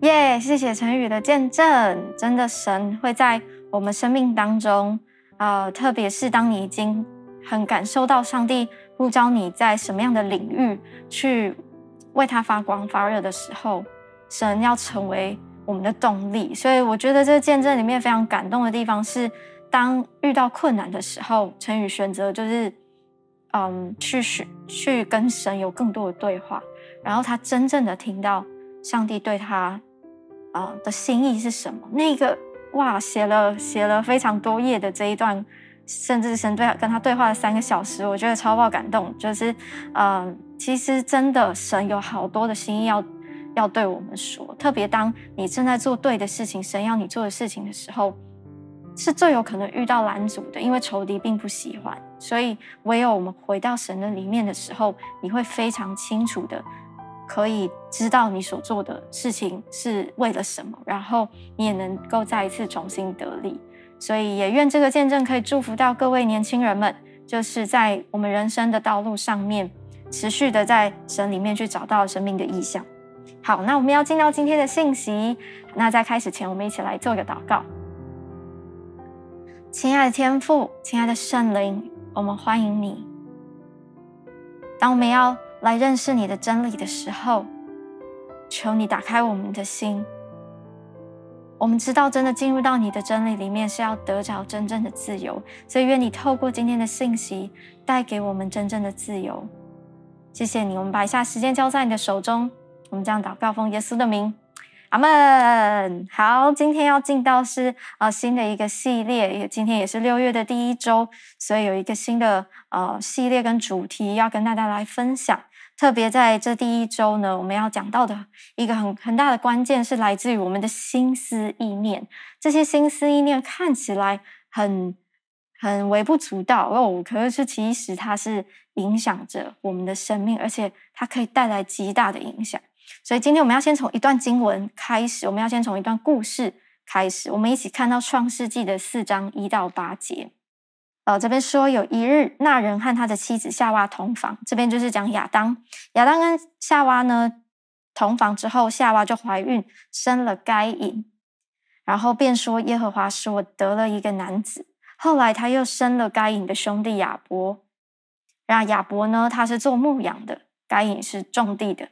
耶谢谢陈宇的见证，真的神会在我们生命当中，呃，特别是当你已经很感受到上帝呼召你在什么样的领域去为他发光发热的时候，神要成为我们的动力。所以我觉得这个见证里面非常感动的地方是，当遇到困难的时候，陈宇选择就是，嗯，去去去跟神有更多的对话，然后他真正的听到上帝对他。啊、的心意是什么？那个哇，写了写了非常多页的这一段，甚至神对跟他对话了三个小时，我觉得超爆感动。就是，嗯、呃，其实真的神有好多的心意要要对我们说，特别当你正在做对的事情，神要你做的事情的时候，是最有可能遇到拦阻的，因为仇敌并不喜欢。所以唯有我们回到神的里面的时候，你会非常清楚的。可以知道你所做的事情是为了什么，然后你也能够再一次重新得力。所以也愿这个见证可以祝福到各位年轻人们，就是在我们人生的道路上面，持续的在神里面去找到生命的意向。好，那我们要进到今天的信息。那在开始前，我们一起来做个祷告。亲爱的天父，亲爱的圣灵，我们欢迎你。当我们要来认识你的真理的时候，求你打开我们的心。我们知道，真的进入到你的真理里面是要得着真正的自由，所以愿你透过今天的信息带给我们真正的自由。谢谢你，我们把一下时间交在你的手中。我们这样祷告，奉耶稣的名，阿门。好，今天要进到是呃新的一个系列，也今天也是六月的第一周，所以有一个新的呃系列跟主题要跟大家来分享。特别在这第一周呢，我们要讲到的一个很很大的关键是来自于我们的心思意念。这些心思意念看起来很很微不足道哦，可是其实它是影响着我们的生命，而且它可以带来极大的影响。所以今天我们要先从一段经文开始，我们要先从一段故事开始，我们一起看到创世纪的四章一到八节。呃，这边说有一日，那人和他的妻子夏娃同房。这边就是讲亚当，亚当跟夏娃呢同房之后，夏娃就怀孕，生了该隐，然后便说耶和华使我得了一个男子。后来他又生了该隐的兄弟亚伯，然后亚伯呢，他是做牧羊的，该隐是种地的。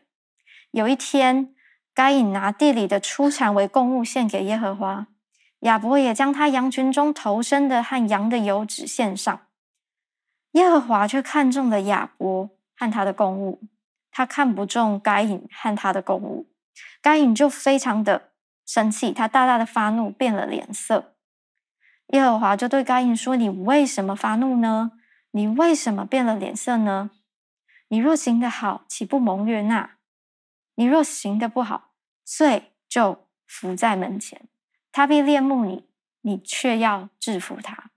有一天，该隐拿地里的出产为供物献给耶和华。亚伯也将他羊群中头生的和羊的油脂献上，耶和华却看中了亚伯和他的供物，他看不中该隐和他的供物。该隐就非常的生气，他大大的发怒，变了脸色。耶和华就对该隐说：“你为什么发怒呢？你为什么变了脸色呢？你若行得好，岂不蒙悦纳？你若行得不好，罪就伏在门前。”他必恋慕你，你却要制服他。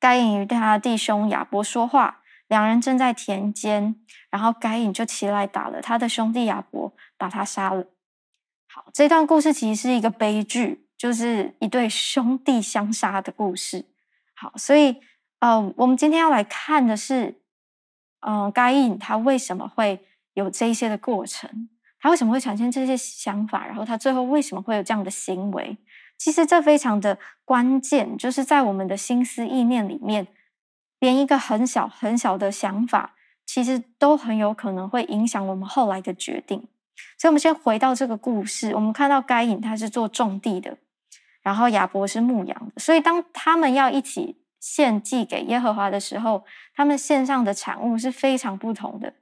该隐与他的弟兄亚伯说话，两人正在田间，然后该隐就起来打了他的兄弟亚伯，把他杀了。好，这段故事其实是一个悲剧，就是一对兄弟相杀的故事。好，所以，呃，我们今天要来看的是，嗯、该隐他为什么会有这些的过程？他为什么会产生这些想法？然后他最后为什么会有这样的行为？其实这非常的关键，就是在我们的心思意念里面，连一个很小很小的想法，其实都很有可能会影响我们后来的决定。所以，我们先回到这个故事，我们看到该隐他是做种地的，然后亚伯是牧羊的，所以当他们要一起献祭给耶和华的时候，他们献上的产物是非常不同的。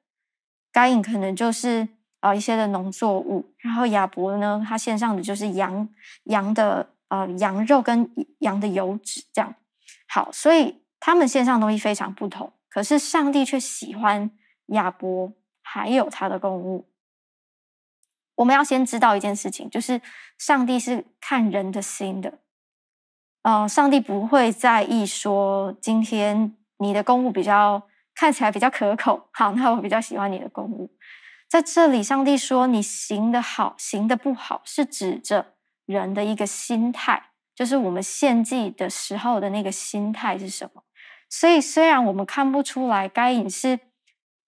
该隐可能就是。啊，一些的农作物，然后亚伯呢，他献上的就是羊羊的呃羊肉跟羊的油脂，这样好，所以他们献上的东西非常不同，可是上帝却喜欢亚伯还有他的供物。我们要先知道一件事情，就是上帝是看人的心的，呃，上帝不会在意说今天你的供物比较看起来比较可口，好，那我比较喜欢你的供物。在这里，上帝说：“你行的好，行的不好，是指着人的一个心态，就是我们献祭的时候的那个心态是什么。所以，虽然我们看不出来该隐是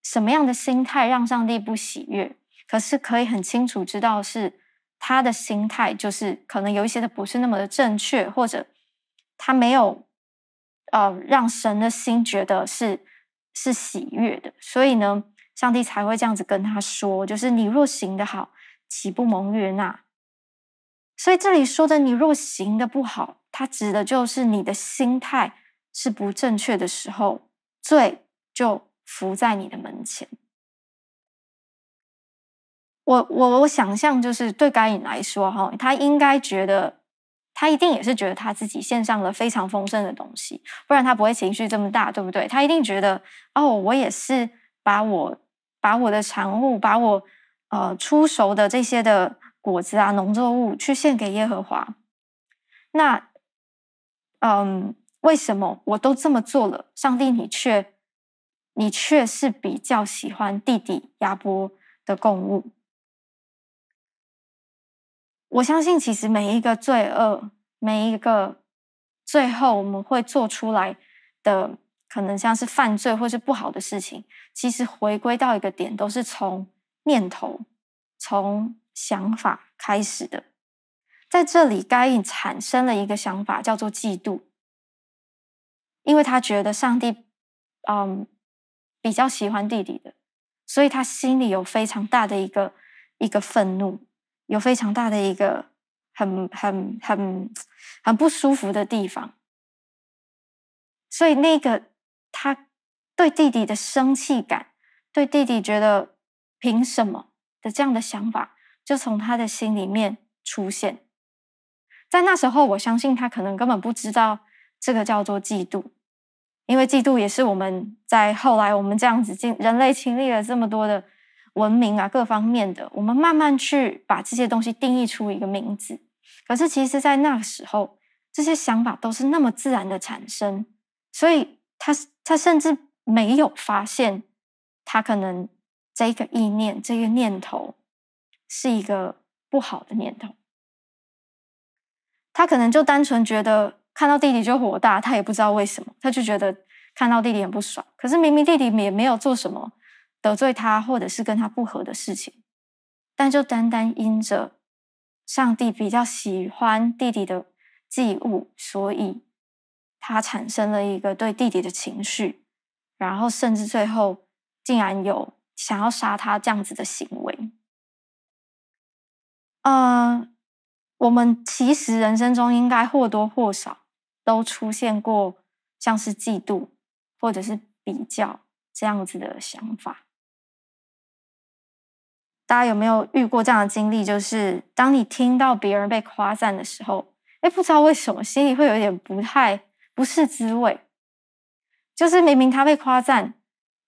什么样的心态让上帝不喜悦，可是可以很清楚知道是他的心态就是可能有一些的不是那么的正确，或者他没有呃让神的心觉得是是喜悦的，所以呢，上帝才会这样子跟他说，就是你若行得好，岂不蒙悦纳？所以这里说的你若行得不好，它指的就是你的心态是不正确的时候，罪就伏在你的门前。我我我想象就是对该隐来说哈，他应该觉得，他一定也是觉得他自己献上了非常丰盛的东西，不然他不会情绪这么大，对不对？他一定觉得哦，我也是把我把我的产物，把我呃出熟的这些的果子啊农作物去献给耶和华。那嗯，为什么我都这么做了，上帝你却你却是比较喜欢弟弟亚伯的供物？我相信，其实每一个罪恶，每一个最后我们会做出来的，可能像是犯罪或是不好的事情，其实回归到一个点，都是从念头、从想法开始的。在这里，该隐产生了一个想法，叫做嫉妒，因为他觉得上帝，嗯，比较喜欢弟弟的，所以他心里有非常大的一个一个愤怒。有非常大的一个很很很很不舒服的地方，所以那个他对弟弟的生气感，对弟弟觉得凭什么的这样的想法，就从他的心里面出现。在那时候，我相信他可能根本不知道这个叫做嫉妒，因为嫉妒也是我们在后来我们这样子经人类经历了这么多的。文明啊，各方面的，我们慢慢去把这些东西定义出一个名字。可是，其实，在那个时候，这些想法都是那么自然的产生，所以他他甚至没有发现，他可能这个意念、这个念头是一个不好的念头。他可能就单纯觉得看到弟弟就火大，他也不知道为什么，他就觉得看到弟弟很不爽。可是明明弟弟也没有做什么。得罪他，或者是跟他不合的事情，但就单单因着上帝比较喜欢弟弟的祭物，所以他产生了一个对弟弟的情绪，然后甚至最后竟然有想要杀他这样子的行为。嗯、我们其实人生中应该或多或少都出现过像是嫉妒或者是比较这样子的想法。大家有没有遇过这样的经历？就是当你听到别人被夸赞的时候，哎，不知道为什么心里会有点不太不是滋味。就是明明他被夸赞，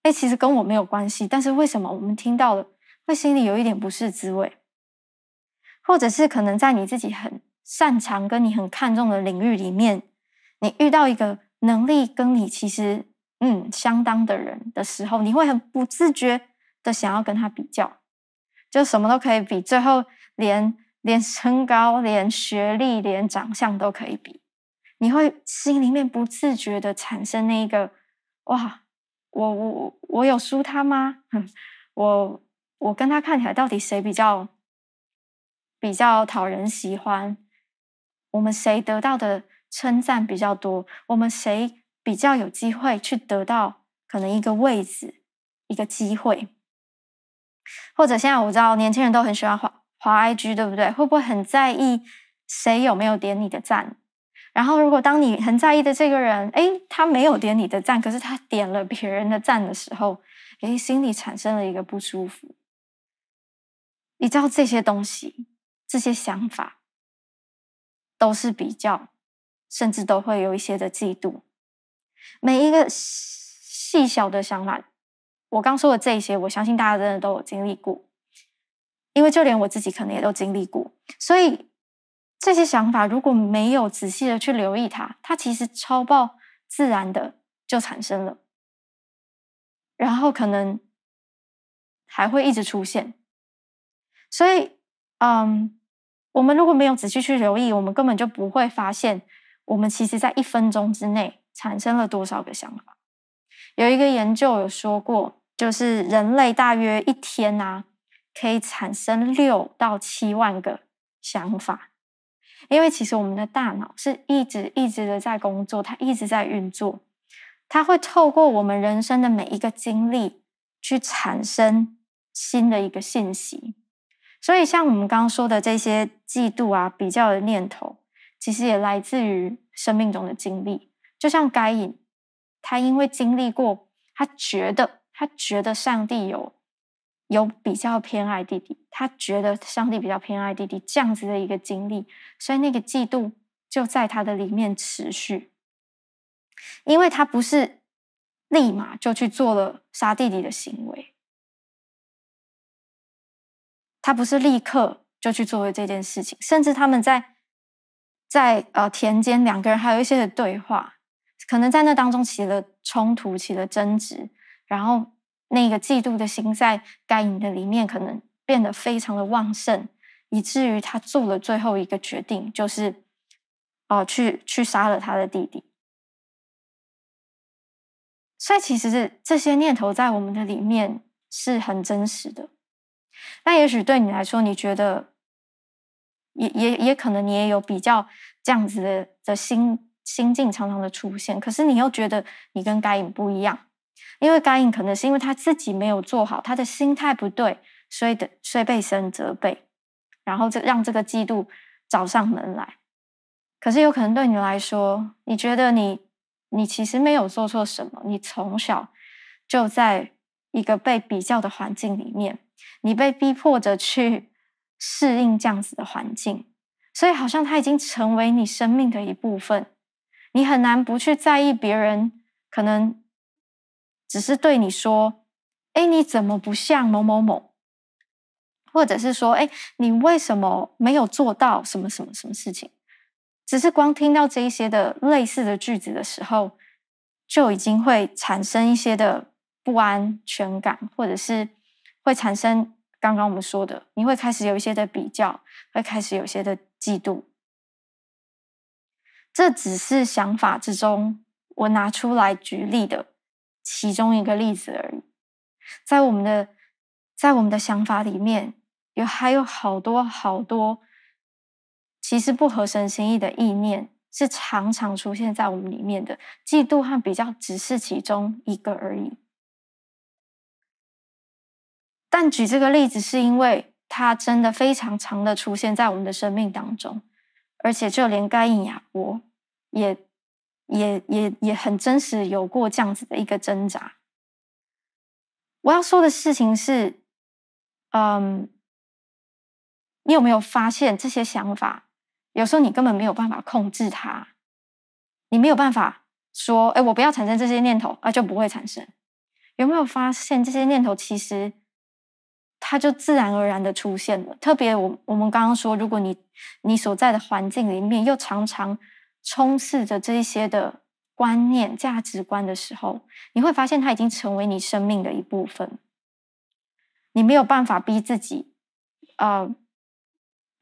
哎，其实跟我没有关系，但是为什么我们听到了会心里有一点不是滋味？或者是可能在你自己很擅长跟你很看重的领域里面，你遇到一个能力跟你其实嗯相当的人的时候，你会很不自觉的想要跟他比较。就什么都可以比，最后连连身高、连学历、连长相都可以比，你会心里面不自觉的产生那一个哇，我我我有输他吗？我我跟他看起来到底谁比较比较讨人喜欢？我们谁得到的称赞比较多？我们谁比较有机会去得到可能一个位置、一个机会？或者现在我知道年轻人都很喜欢滑滑 IG，对不对？会不会很在意谁有没有点你的赞？然后如果当你很在意的这个人，诶，他没有点你的赞，可是他点了别人的赞的时候，诶，心里产生了一个不舒服。你知道这些东西，这些想法，都是比较，甚至都会有一些的嫉妒。每一个细小的想法。我刚说的这些，我相信大家真的都有经历过，因为就连我自己可能也都经历过。所以这些想法如果没有仔细的去留意它，它其实超爆自然的就产生了，然后可能还会一直出现。所以，嗯，我们如果没有仔细去留意，我们根本就不会发现，我们其实在一分钟之内产生了多少个想法。有一个研究有说过，就是人类大约一天、啊，可以产生六到七万个想法，因为其实我们的大脑是一直一直的在工作，它一直在运作，它会透过我们人生的每一个经历去产生新的一个信息。所以，像我们刚刚说的这些嫉妒啊、比较的念头，其实也来自于生命中的经历。就像该隐，他因为经历过，他觉得他觉得上帝有有比较偏爱弟弟，他觉得上帝比较偏爱弟弟这样子的一个经历，所以那个嫉妒就在他的里面持续。因为他不是立马就去做了杀弟弟的行为。他不是立刻就去做了这件事情，甚至他们在在呃田间两个人还有一些的对话，可能在那当中起了冲突，起了争执，然后那个嫉妒的心在该隐的里面可能变得非常的旺盛，以至于他做了最后一个决定，就是哦、去去杀了他的弟弟。所以其实是这些念头在我们的里面是很真实的。那也许对你来说，你觉得也也也可能你也有比较这样子的的心心境常常的出现，可是你又觉得你跟该隐不一样，因为该隐可能是因为他自己没有做好，他的心态不对，所以的所以被神责备，然后这让这个嫉妒找上门来。可是有可能对你来说，你觉得你你其实没有做错什么，你从小就在一个被比较的环境里面。你被逼迫着去适应这样子的环境，所以好像它已经成为你生命的一部分。你很难不去在意别人可能只是对你说：“哎，你怎么不像某某某？”或者是说：“哎，你为什么没有做到什么什么什么事情？”只是光听到这一些的类似的句子的时候，就已经会产生一些的不安全感，或者是。会产生刚刚我们说的，你会开始有一些的比较，会开始有些的嫉妒。这只是想法之中我拿出来举例的其中一个例子而已。在我们的在我们的想法里面，有还有好多好多，其实不合神心意的意念，是常常出现在我们里面的。嫉妒和比较只是其中一个而已。但举这个例子，是因为它真的非常常的出现在我们的生命当中，而且就连该隐亚伯也也也也很真实有过这样子的一个挣扎。我要说的事情是，嗯，你有没有发现这些想法，有时候你根本没有办法控制它，你没有办法说，哎，我不要产生这些念头，啊，就不会产生。有没有发现这些念头其实？它就自然而然的出现了。特别我我们刚刚说，如果你你所在的环境里面又常常充斥着这些的观念、价值观的时候，你会发现它已经成为你生命的一部分。你没有办法逼自己，呃，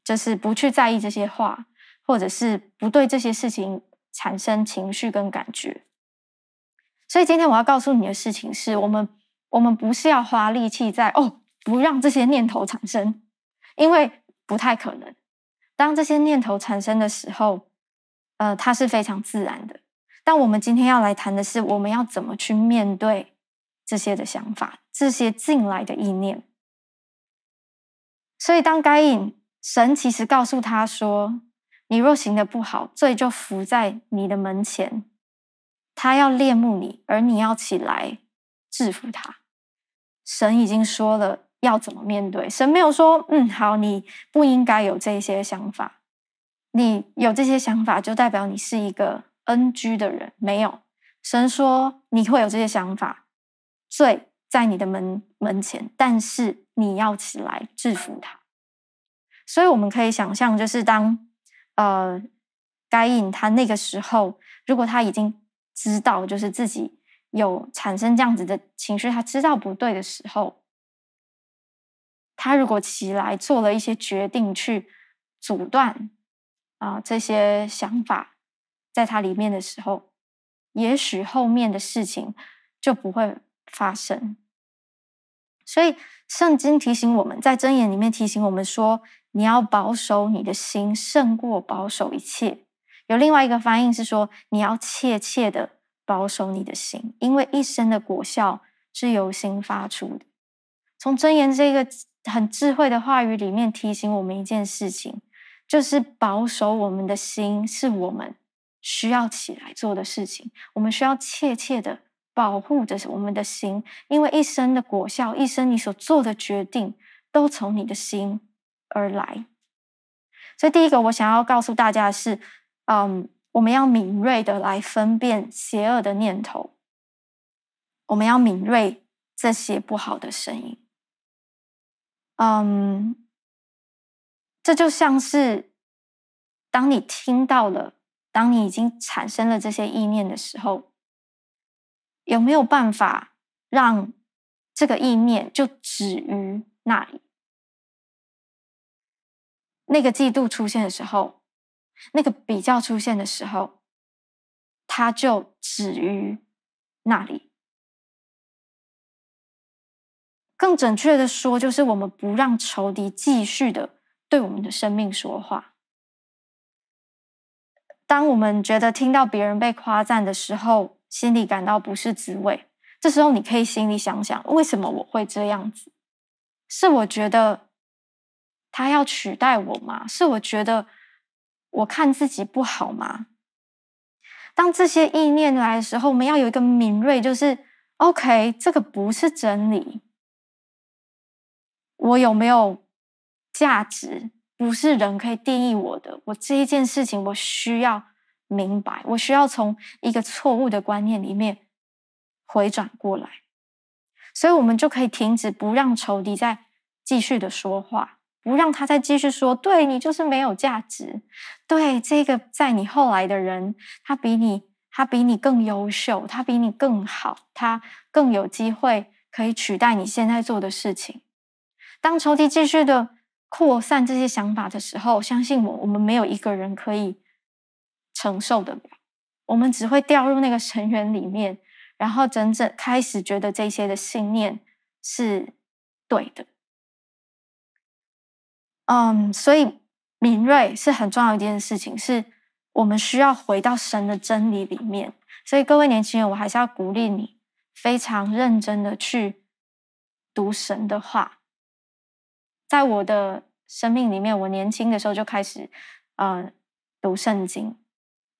就是不去在意这些话，或者是不对这些事情产生情绪跟感觉。所以今天我要告诉你的事情是，我们我们不是要花力气在哦。不让这些念头产生，因为不太可能。当这些念头产生的时候，呃，它是非常自然的。但我们今天要来谈的是，我们要怎么去面对这些的想法，这些进来的意念。所以，当该隐，神其实告诉他说：“你若行得不好，罪就伏在你的门前，他要恋慕你，而你要起来制服他。”神已经说了。要怎么面对？神没有说，嗯，好，你不应该有这些想法。你有这些想法，就代表你是一个 NG 的人。没有，神说你会有这些想法，罪在你的门门前，但是你要起来制服他。所以我们可以想象，就是当呃该隐他那个时候，如果他已经知道，就是自己有产生这样子的情绪，他知道不对的时候。他如果起来做了一些决定，去阻断啊这些想法在它里面的时候，也许后面的事情就不会发生。所以圣经提醒我们在箴言里面提醒我们说：你要保守你的心，胜过保守一切。有另外一个翻译是说，你要切切的保守你的心，因为一生的果效是由心发出的。从箴言这个很智慧的话语里面提醒我们一件事情，就是保守我们的心是我们需要起来做的事情。我们需要切切的保护着我们的心，因为一生的果效，一生你所做的决定，都从你的心而来，所以第一个我想要告诉大家的是，嗯，我们要敏锐的来分辨邪恶的念头，我们要敏锐这些不好的声音。嗯，这就像是当你听到了，当你已经产生了这些意念的时候，有没有办法让这个意念就止于那里？那个嫉妒出现的时候，那个比较出现的时候，它就止于那里。更准确的说，就是我们不让仇敌继续的对我们的生命说话。当我们觉得听到别人被夸赞的时候，心里感到不是滋味，这时候你可以心里想想：为什么我会这样子？是我觉得。他要取代我吗？是我觉得我看自己不好吗？当这些意念来的时候，我们要有一个敏锐，就是 OK，这个不是真理。我有没有价值？不是人可以定义我的。我这一件事情，我需要明白，我需要从一个错误的观念里面回转过来，所以我们就可以停止，不让仇敌再继续的说话。不让他再继续说，对，你就是没有价值。对，这个在你后来的人，他比你，他比你更优秀，他比你更好，他更有机会可以取代你现在做的事情。当仇敌继续的扩散这些想法的时候，相信我，我们没有一个人可以承受得了。我们只会掉入那个深渊里面，然后整整开始觉得这些的信念是对的。嗯，所以敏锐是很重要一件事情，是我们需要回到神的真理里面。所以各位年轻人，我还是要鼓励你，非常认真的去读神的话。在我的生命里面，我年轻的时候就开始，呃，读圣经。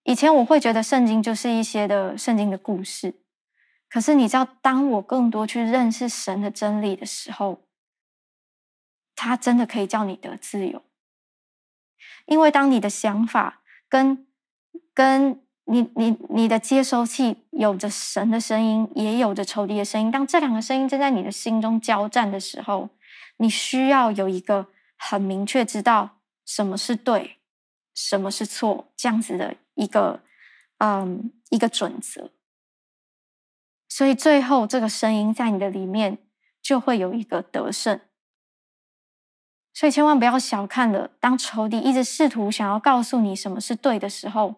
以前我会觉得圣经就是一些的圣经的故事，可是你知道，当我更多去认识神的真理的时候，他真的可以叫你得自由，因为当你的想法跟跟你你你的接收器有着神的声音，也有着仇敌的声音，当这两个声音正在你的心中交战的时候，你需要有一个很明确知道什么是对，什么是错，这样子的一个嗯一个准则。所以最后这个声音在你的里面就会有一个得胜。所以千万不要小看了，当仇敌一直试图想要告诉你什么是对的时候，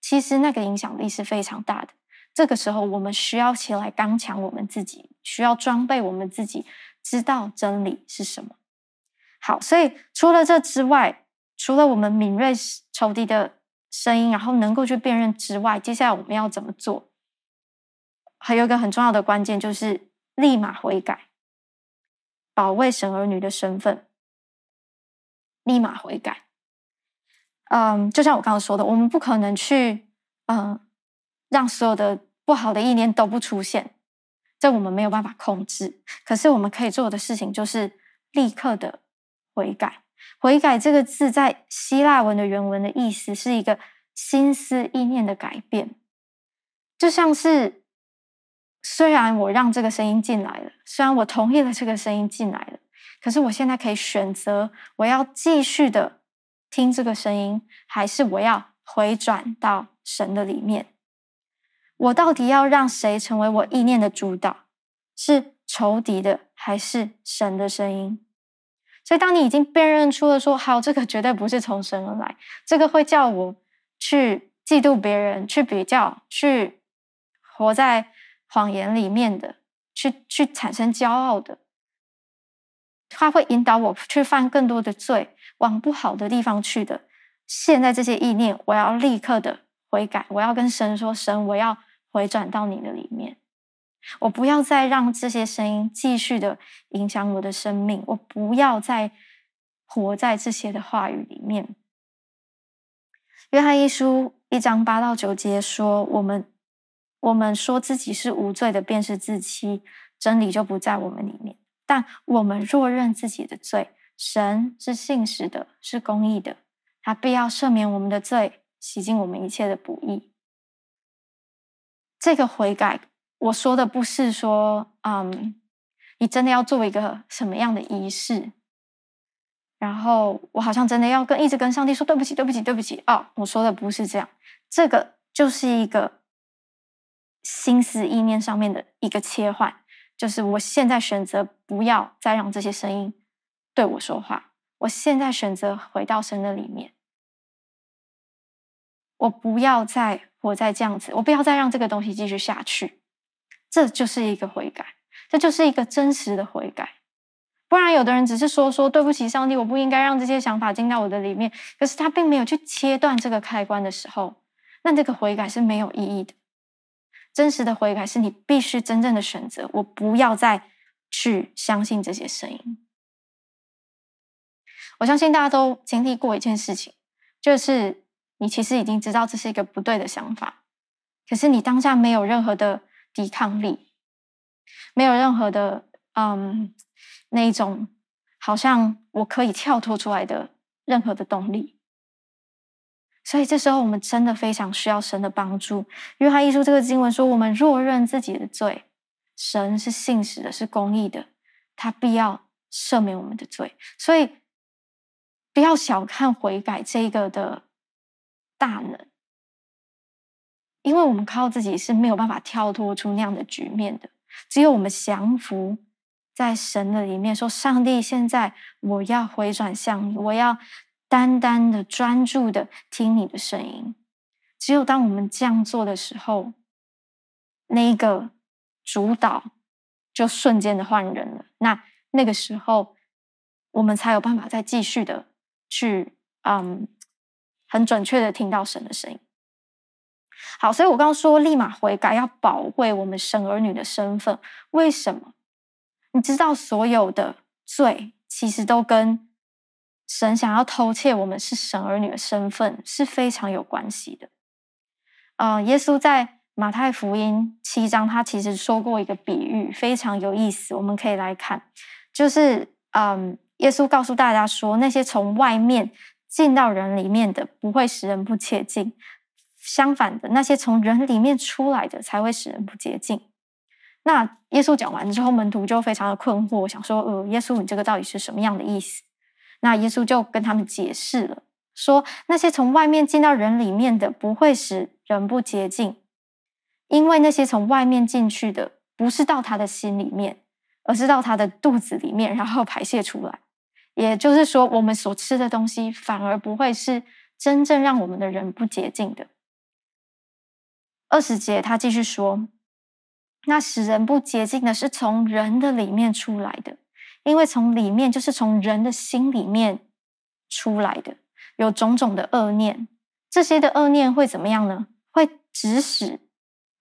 其实那个影响力是非常大的。这个时候，我们需要起来刚强我们自己，需要装备我们自己，知道真理是什么。好，所以除了这之外，除了我们敏锐仇敌的声音，然后能够去辨认之外，接下来我们要怎么做？还有一个很重要的关键，就是立马悔改，保卫神儿女的身份。立马悔改，嗯，就像我刚刚说的，我们不可能去，嗯，让所有的不好的意念都不出现，这我们没有办法控制。可是我们可以做的事情就是立刻的悔改。悔改这个字在希腊文的原文的意思是一个心思意念的改变，就像是虽然我让这个声音进来了，虽然我同意了这个声音进来了。可是我现在可以选择，我要继续的听这个声音，还是我要回转到神的里面？我到底要让谁成为我意念的主导？是仇敌的，还是神的声音？所以，当你已经辨认出了说，好，这个绝对不是从神而来，这个会叫我去嫉妒别人，去比较，去活在谎言里面的，去去产生骄傲的。他会引导我去犯更多的罪，往不好的地方去的，现在这些意念，我要立刻的悔改，我要跟神说：神，我要回转到你的里面，我不要再让这些声音继续的影响我的生命，我不要再活在这些的话语里面。约翰一书一章八到九节说：我们我们说自己是无罪的，便是自欺，真理就不在我们里面。但我们若认自己的罪，神是信实的，是公义的，他必要赦免我们的罪，洗净我们一切的不义。这个悔改，我说的不是说，嗯，你真的要做一个什么样的仪式，然后我好像真的要跟一直跟上帝说对不起，对不起，对不起。哦，我说的不是这样，这个就是一个心思意念上面的一个切换。就是我现在选择不要再让这些声音对我说话，我现在选择回到神的里面，我不要再我在这样子，我不要再让这个东西继续下去，这就是一个悔改，这就是一个真实的悔改。不然，有的人只是说说对不起上帝，我不应该让这些想法进到我的里面，可是他并没有去切断这个开关的时候，那这个悔改是没有意义的。真实的悔改是你必须真正的选择，我不要再去相信这些声音。我相信大家都经历过一件事情，就是你其实已经知道这是一个不对的想法，可是你当下没有任何的抵抗力，没有任何的嗯那一种好像我可以跳脱出来的任何的动力。所以这时候，我们真的非常需要神的帮助。约翰一书这个经文说：“我们若认自己的罪，神是信实的，是公义的，他必要赦免我们的罪。”所以，不要小看悔改这个的大能，因为我们靠自己是没有办法跳脱出那样的局面的。只有我们降服在神的里面，说：“上帝，现在我要回转向你，我要。”单单的专注的听你的声音，只有当我们这样做的时候，那一个主导就瞬间的换人了。那那个时候，我们才有办法再继续的去，嗯，很准确的听到神的声音。好，所以我刚刚说立马悔改，要宝贵我们神儿女的身份。为什么？你知道，所有的罪其实都跟。神想要偷窃我们是神儿女的身份是非常有关系的。呃，耶稣在马太福音七章，他其实说过一个比喻，非常有意思，我们可以来看。就是，嗯，耶稣告诉大家说，那些从外面进到人里面的，不会使人不洁净；相反的，那些从人里面出来的，才会使人不洁净。那耶稣讲完之后，门徒就非常的困惑，想说，呃，耶稣，你这个到底是什么样的意思？那耶稣就跟他们解释了，说那些从外面进到人里面的，不会使人不洁净，因为那些从外面进去的，不是到他的心里面，而是到他的肚子里面，然后排泄出来。也就是说，我们所吃的东西，反而不会是真正让我们的人不洁净的。二十节他继续说，那使人不洁净的，是从人的里面出来的。因为从里面就是从人的心里面出来的，有种种的恶念，这些的恶念会怎么样呢？会指使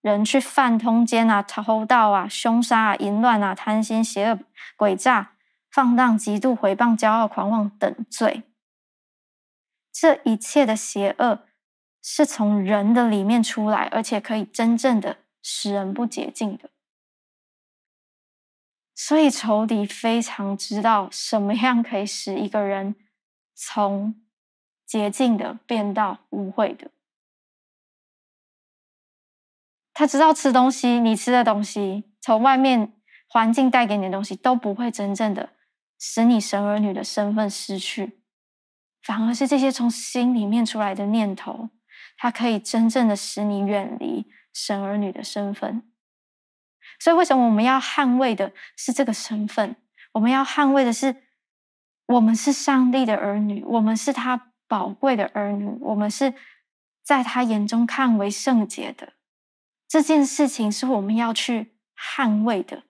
人去犯通奸啊、偷盗啊、凶杀啊、淫乱啊、贪心、邪恶、诡诈、放荡、嫉妒、毁谤、骄傲、狂妄等罪。这一切的邪恶是从人的里面出来，而且可以真正的使人不洁净的。所以仇敌非常知道什么样可以使一个人从洁净的变到污秽的。他知道吃东西，你吃的东西，从外面环境带给你的东西，都不会真正的使你神儿女的身份失去，反而是这些从心里面出来的念头，它可以真正的使你远离神儿女的身份。所以，为什么我们要捍卫的是这个身份？我们要捍卫的是，我们是上帝的儿女，我们是他宝贵的儿女，我们是在他眼中看为圣洁的。这件事情是我们要去捍卫的。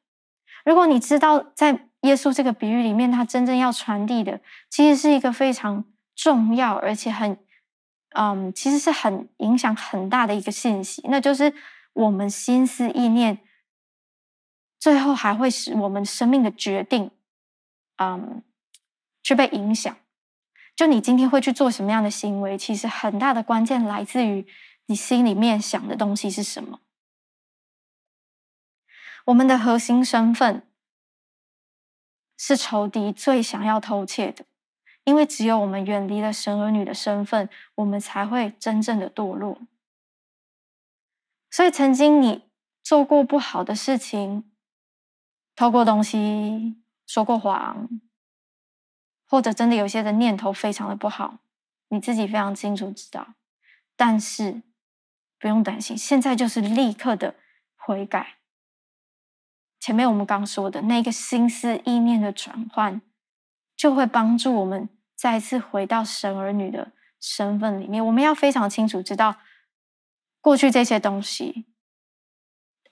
如果你知道，在耶稣这个比喻里面，他真正要传递的，其实是一个非常重要而且很，嗯，其实是很影响很大的一个信息，那就是我们心思意念，最后还会使我们生命的决定，嗯，去被影响。就你今天会去做什么样的行为，其实很大的关键来自于你心里面想的东西是什么。我们的核心身份是仇敌最想要偷窃的，因为只有我们远离了神儿女的身份，我们才会真正的堕落。所以，曾经你做过不好的事情，偷过东西，说过谎。或者真的有些的念头非常的不好，你自己非常清楚知道，但是不用担心，现在就是立刻的悔改。前面我们刚说的那个心思意念的转换，就会帮助我们再次回到神儿女的身份里面。我们要非常清楚知道，过去这些东西，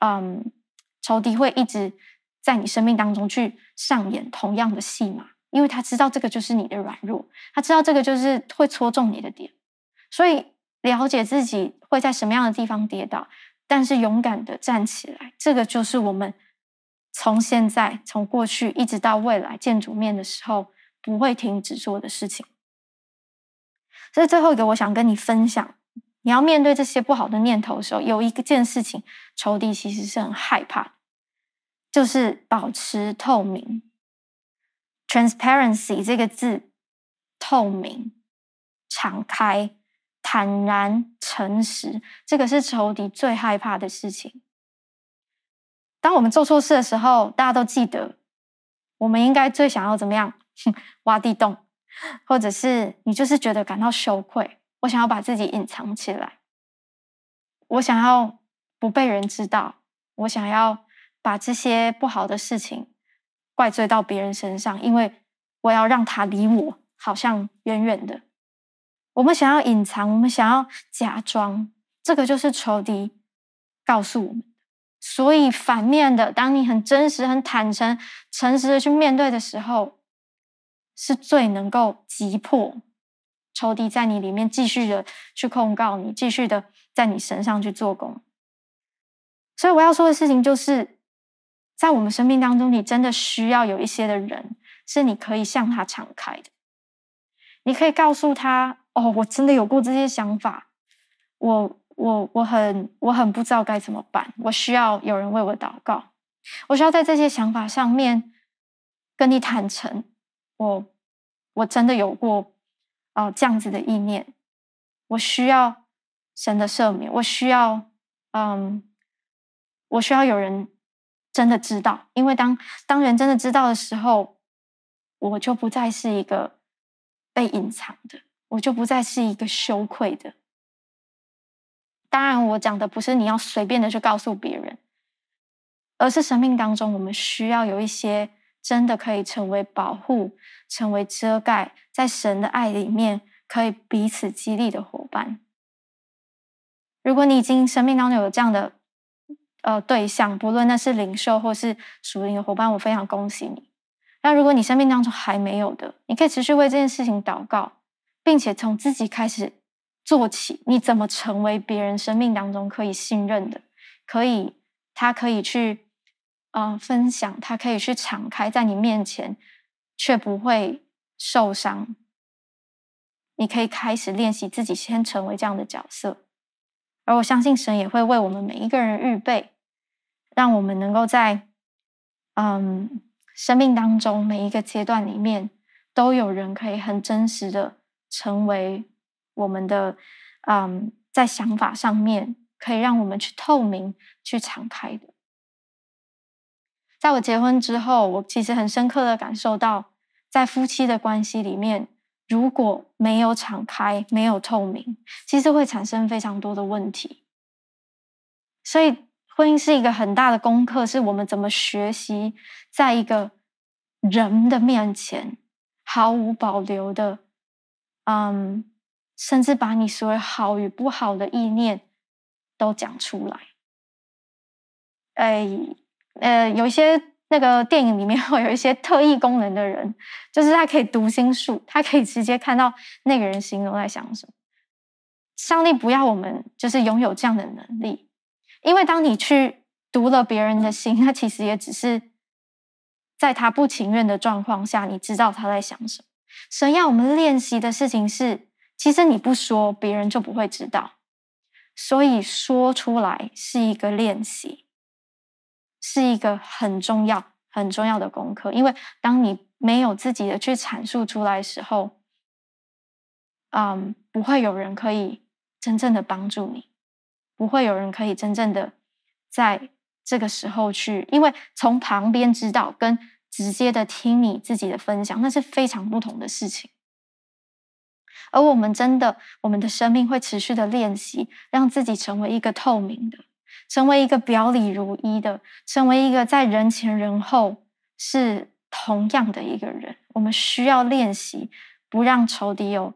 嗯，仇敌会一直在你生命当中去上演同样的戏码。因为他知道这个就是你的软弱，他知道这个就是会戳中你的点，所以了解自己会在什么样的地方跌倒，但是勇敢的站起来，这个就是我们从现在、从过去一直到未来见主面的时候不会停止做的事情。所以最后一个，我想跟你分享，你要面对这些不好的念头的时候，有一个件事情，仇敌其实是很害怕，就是保持透明。Transparency 这个字，透明、敞开、坦然、诚实，这个是仇敌最害怕的事情。当我们做错事的时候，大家都记得，我们应该最想要怎么样？挖地洞，或者是你就是觉得感到羞愧，我想要把自己隐藏起来，我想要不被人知道，我想要把这些不好的事情。怪罪到别人身上，因为我要让他离我好像远远的。我们想要隐藏，我们想要假装，这个就是仇敌告诉我们。所以反面的，当你很真实、很坦诚、诚实的去面对的时候，是最能够击破仇敌在你里面继续的去控告你，继续的在你身上去做工。所以我要说的事情就是。在我们生命当中，你真的需要有一些的人，是你可以向他敞开的。你可以告诉他：“哦，我真的有过这些想法，我我我很我很不知道该怎么办，我需要有人为我祷告。我需要在这些想法上面跟你坦诚，我我真的有过哦、这样子的意念，我需要神的赦免，我需要嗯，我需要有人。”真的知道，因为当当人真的知道的时候，我就不再是一个被隐藏的，我就不再是一个羞愧的。当然，我讲的不是你要随便的去告诉别人，而是生命当中我们需要有一些真的可以成为保护、成为遮盖，在神的爱里面可以彼此激励的伙伴。如果你已经生命当中有这样的，呃，对象，不论那是灵兽或是属灵的伙伴，我非常恭喜你。那如果你生命当中还没有的，你可以持续为这件事情祷告，并且从自己开始做起。你怎么成为别人生命当中可以信任的？可以，他可以去，呃，分享，他可以去敞开在你面前，却不会受伤。你可以开始练习自己先成为这样的角色，而我相信神也会为我们每一个人预备。让我们能够在嗯生命当中每一个阶段里面，都有人可以很真实的成为我们的嗯，在想法上面可以让我们去透明、去敞开的。在我结婚之后，我其实很深刻的感受到，在夫妻的关系里面，如果没有敞开、没有透明，其实会产生非常多的问题。所以。婚姻是一个很大的功课，是我们怎么学习，在一个人的面前毫无保留的，嗯，甚至把你所有好与不好的意念都讲出来。哎，呃，有一些那个电影里面 会有一些特异功能的人，就是他可以读心术，他可以直接看到那个人心中在想什么。上帝不要我们就是拥有这样的能力，因为当你去读了别人的心，他其实也只是在他不情愿的状况下，你知道他在想什么。神要我们练习的事情是，其实你不说，别人就不会知道，所以说出来是一个练习。是一个很重要、很重要的功课，因为当你没有自己的去阐述出来的时候，嗯，不会有人可以真正的帮助你，不会有人可以真正的在这个时候去，因为从旁边知道跟直接的听你自己的分享，那是非常不同的事情。而我们真的，我们的生命会持续的练习，让自己成为一个透明的。成为一个表里如一的，成为一个在人前人后是同样的一个人。我们需要练习，不让仇敌有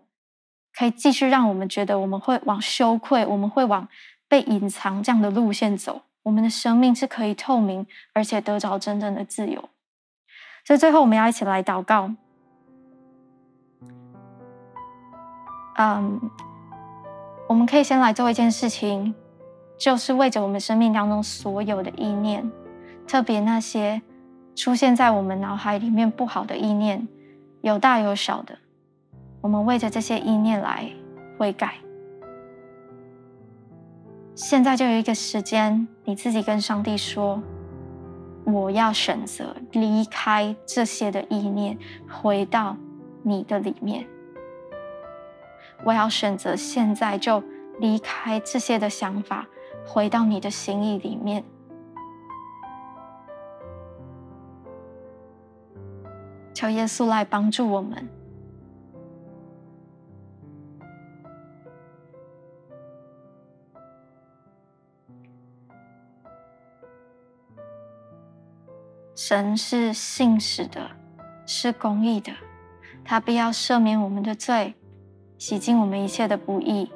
可以继续让我们觉得我们会往羞愧，我们会往被隐藏这样的路线走。我们的生命是可以透明，而且得着真正的自由。所以最后，我们要一起来祷告。嗯，我们可以先来做一件事情。就是为着我们生命当中所有的意念，特别那些出现在我们脑海里面不好的意念，有大有小的，我们为着这些意念来悔改。现在就有一个时间，你自己跟上帝说：“我要选择离开这些的意念，回到你的里面。我要选择现在就离开这些的想法。”回到你的心意里面，求耶稣来帮助我们。神是信实的，是公义的，他必要赦免我们的罪，洗净我们一切的不义。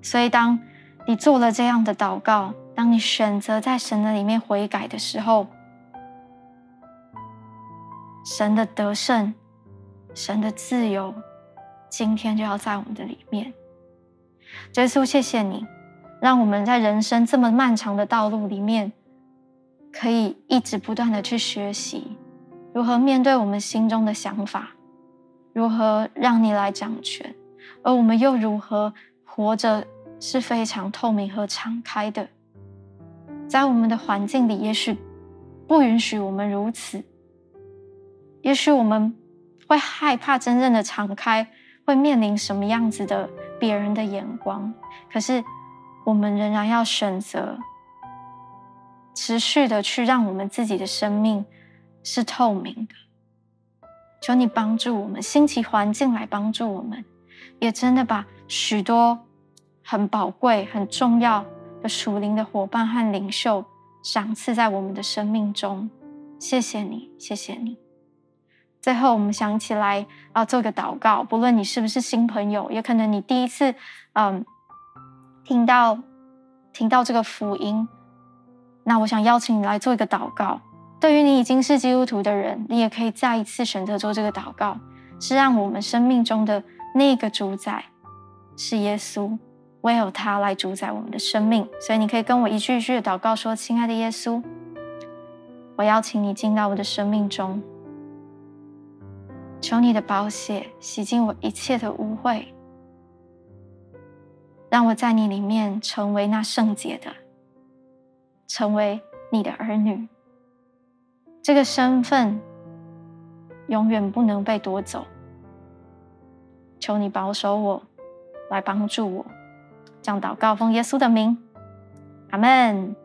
所以，当你做了这样的祷告，当你选择在神的里面悔改的时候，神的得胜、神的自由，今天就要在我们的里面。耶稣，谢谢你，让我们在人生这么漫长的道路里面，可以一直不断的去学习，如何面对我们心中的想法，如何让你来掌权，而我们又如何活着是非常透明和敞开的，在我们的环境里，也许不允许我们如此，也许我们会害怕真正的敞开会面临什么样子的别人的眼光，可是我们仍然要选择持续的去让我们自己的生命是透明的。求你帮助我们，兴起环境来帮助我们。也真的把许多很宝贵、很重要的属灵的伙伴和领袖赏赐在我们的生命中。谢谢你，谢谢你。最后，我们想起来啊，做个祷告。不论你是不是新朋友，也可能你第一次嗯听到听到这个福音，那我想邀请你来做一个祷告。对于你已经是基督徒的人，你也可以再一次选择做这个祷告，是让我们生命中的。那个主宰是耶稣，唯有他来主宰我们的生命。所以你可以跟我一句一句的祷告说：“亲爱的耶稣，我邀请你进到我的生命中，求你的宝血洗净我一切的污秽，让我在你里面成为那圣洁的，成为你的儿女。这个身份永远不能被夺走。”求你保守我，来帮助我，这样祷告奉耶稣的名，阿门。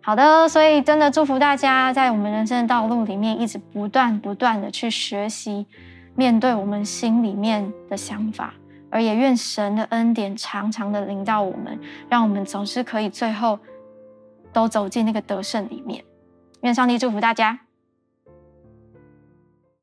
好的，所以真的祝福大家，在我们人生的道路里面，一直不断不断的去学习，面对我们心里面的想法，而也愿神的恩典常常的临到我们，让我们总是可以最后都走进那个得胜里面。愿上帝祝福大家。